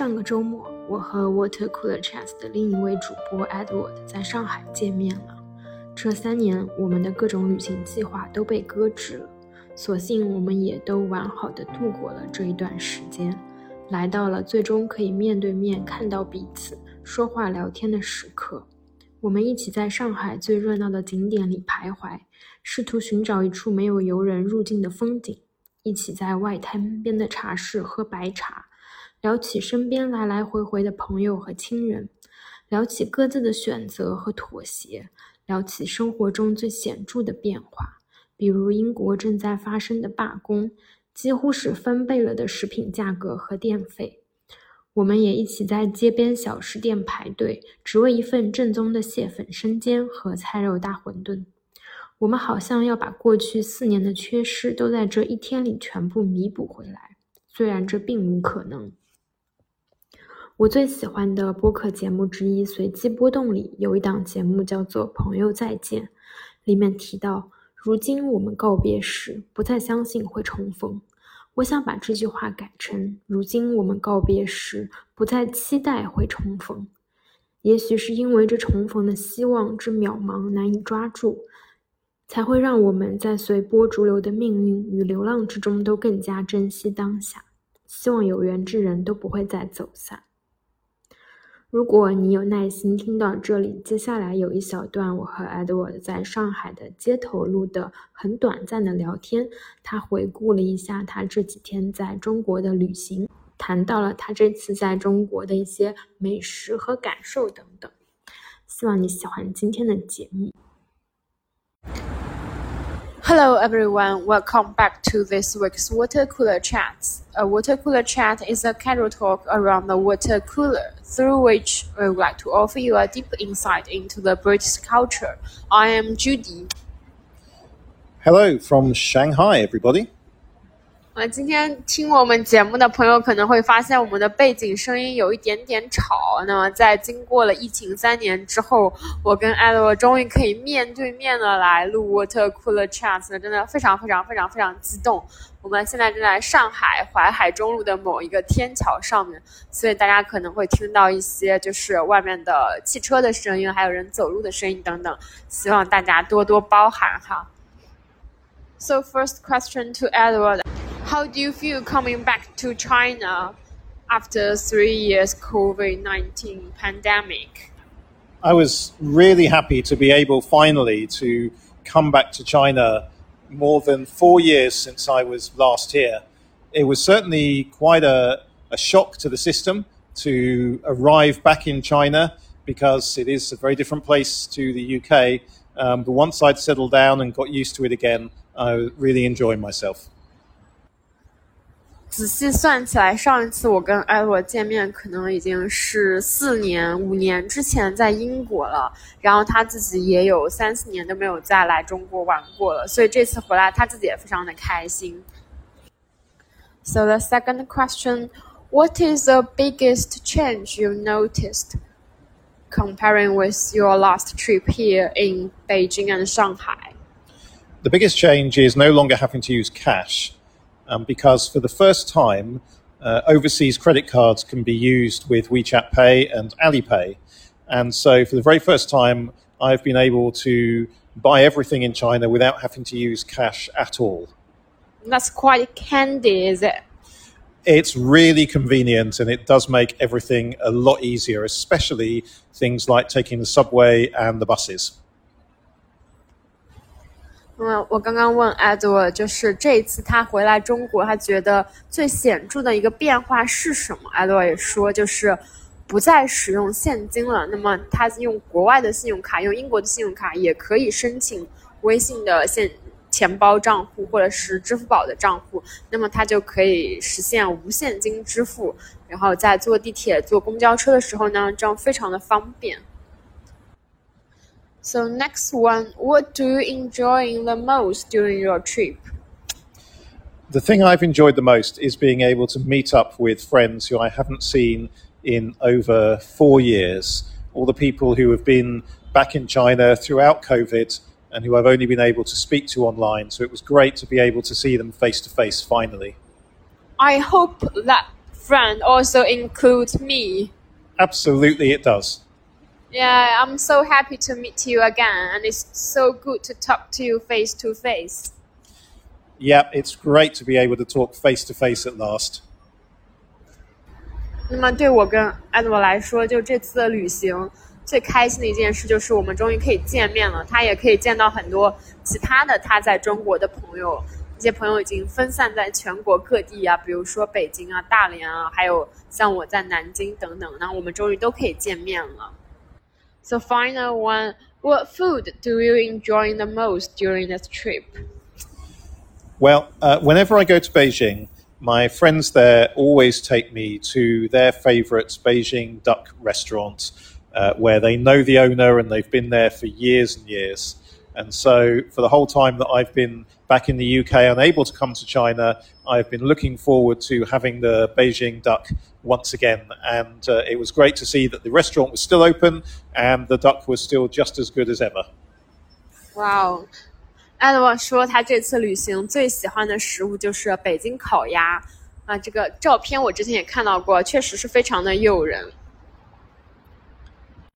上个周末，我和 Water Cooler Chat 的另一位主播 Edward 在上海见面了。这三年，我们的各种旅行计划都被搁置了，所幸我们也都完好的度过了这一段时间，来到了最终可以面对面看到彼此、说话聊天的时刻。我们一起在上海最热闹的景点里徘徊，试图寻找一处没有游人入境的风景，一起在外滩边的茶室喝白茶。聊起身边来来回回的朋友和亲人，聊起各自的选择和妥协，聊起生活中最显著的变化，比如英国正在发生的罢工，几乎是翻倍了的食品价格和电费。我们也一起在街边小吃店排队，只为一份正宗的蟹粉生煎和菜肉大馄饨。我们好像要把过去四年的缺失都在这一天里全部弥补回来，虽然这并无可能。我最喜欢的播客节目之一《随机波动》里有一档节目叫做《朋友再见》，里面提到，如今我们告别时不再相信会重逢。我想把这句话改成：如今我们告别时不再期待会重逢。也许是因为这重逢的希望之渺茫难以抓住，才会让我们在随波逐流的命运与流浪之中都更加珍惜当下。希望有缘之人都不会再走散。如果你有耐心听到这里，接下来有一小段我和 Edward 在上海的街头录的很短暂的聊天。他回顾了一下他这几天在中国的旅行，谈到了他这次在中国的一些美食和感受等等。希望你喜欢今天的节目。Hello everyone, welcome back to this week's Water Cooler Chats. A water cooler chat is a casual talk around the water cooler, through which we would like to offer you a deep insight into the British culture. I am Judy. Hello from Shanghai, everybody. 呃，今天听我们节目的朋友可能会发现我们的背景声音有一点点吵。那么，在经过了疫情三年之后，我跟艾洛终于可以面对面的来录 Water Cooler Chats，真的非常非常非常非常激动。我们现在正在上海淮海中路的某一个天桥上面，所以大家可能会听到一些就是外面的汽车的声音，还有人走路的声音等等，希望大家多多包涵哈。So first question to Edward. How do you feel coming back to China after three years COVID 19 pandemic? I was really happy to be able finally to come back to China more than four years since I was last here. It was certainly quite a, a shock to the system to arrive back in China because it is a very different place to the UK. Um, but once I'd settled down and got used to it again, I really enjoyed myself. 仔细算起来，上一次我跟艾洛见面，可能已经是四年、五年之前在英国了。然后他自己也有三四年都没有再来中国玩过了，所以这次回来，他自己也非常的开心。So the second question, what is the biggest change you noticed comparing with your last trip here in Beijing and Shanghai? The biggest change is no longer having to use cash um, because for the first time, uh, overseas credit cards can be used with WeChat Pay and Alipay. And so, for the very first time, I've been able to buy everything in China without having to use cash at all. That's quite handy, is it? It's really convenient and it does make everything a lot easier, especially things like taking the subway and the buses. 嗯，我刚刚问艾德，就是这一次他回来中国，他觉得最显著的一个变化是什么？艾德也说，就是不再使用现金了。那么他用国外的信用卡，用英国的信用卡也可以申请微信的现钱包账户或者是支付宝的账户，那么他就可以实现无现金支付。然后在坐地铁、坐公交车的时候呢，这样非常的方便。So next one, what do you enjoy the most during your trip? The thing I've enjoyed the most is being able to meet up with friends who I haven't seen in over four years. All the people who have been back in China throughout COVID and who I've only been able to speak to online. So it was great to be able to see them face to face finally. I hope that friend also includes me. Absolutely, it does. Yeah, I'm so happy to meet you again, and it's so good to talk to you face to face. Yep, it's great to be able to talk face to face at last. 那么对我跟艾德来说，就这次的旅行最开心的一件事就是我们终于可以见面了。他也可以见到很多其他的他在中国的朋友，这些朋友已经分散在全国各地啊，比如说北京啊、大连啊，还有像我在南京等等。那我们终于都可以见面了。 So final one, what food do you enjoy the most during this trip? Well, uh, whenever I go to Beijing, my friends there always take me to their favourite Beijing duck restaurant, uh, where they know the owner and they've been there for years and years. And so, for the whole time that I've been back in the UK, unable to come to China, I've been looking forward to having the Beijing duck once again. And uh, it was great to see that the restaurant was still open and the duck was still just as good as ever. Wow. 艾德说，他这次旅行最喜欢的食物就是北京烤鸭啊！这个照片我之前也看到过，确实是非常的诱人。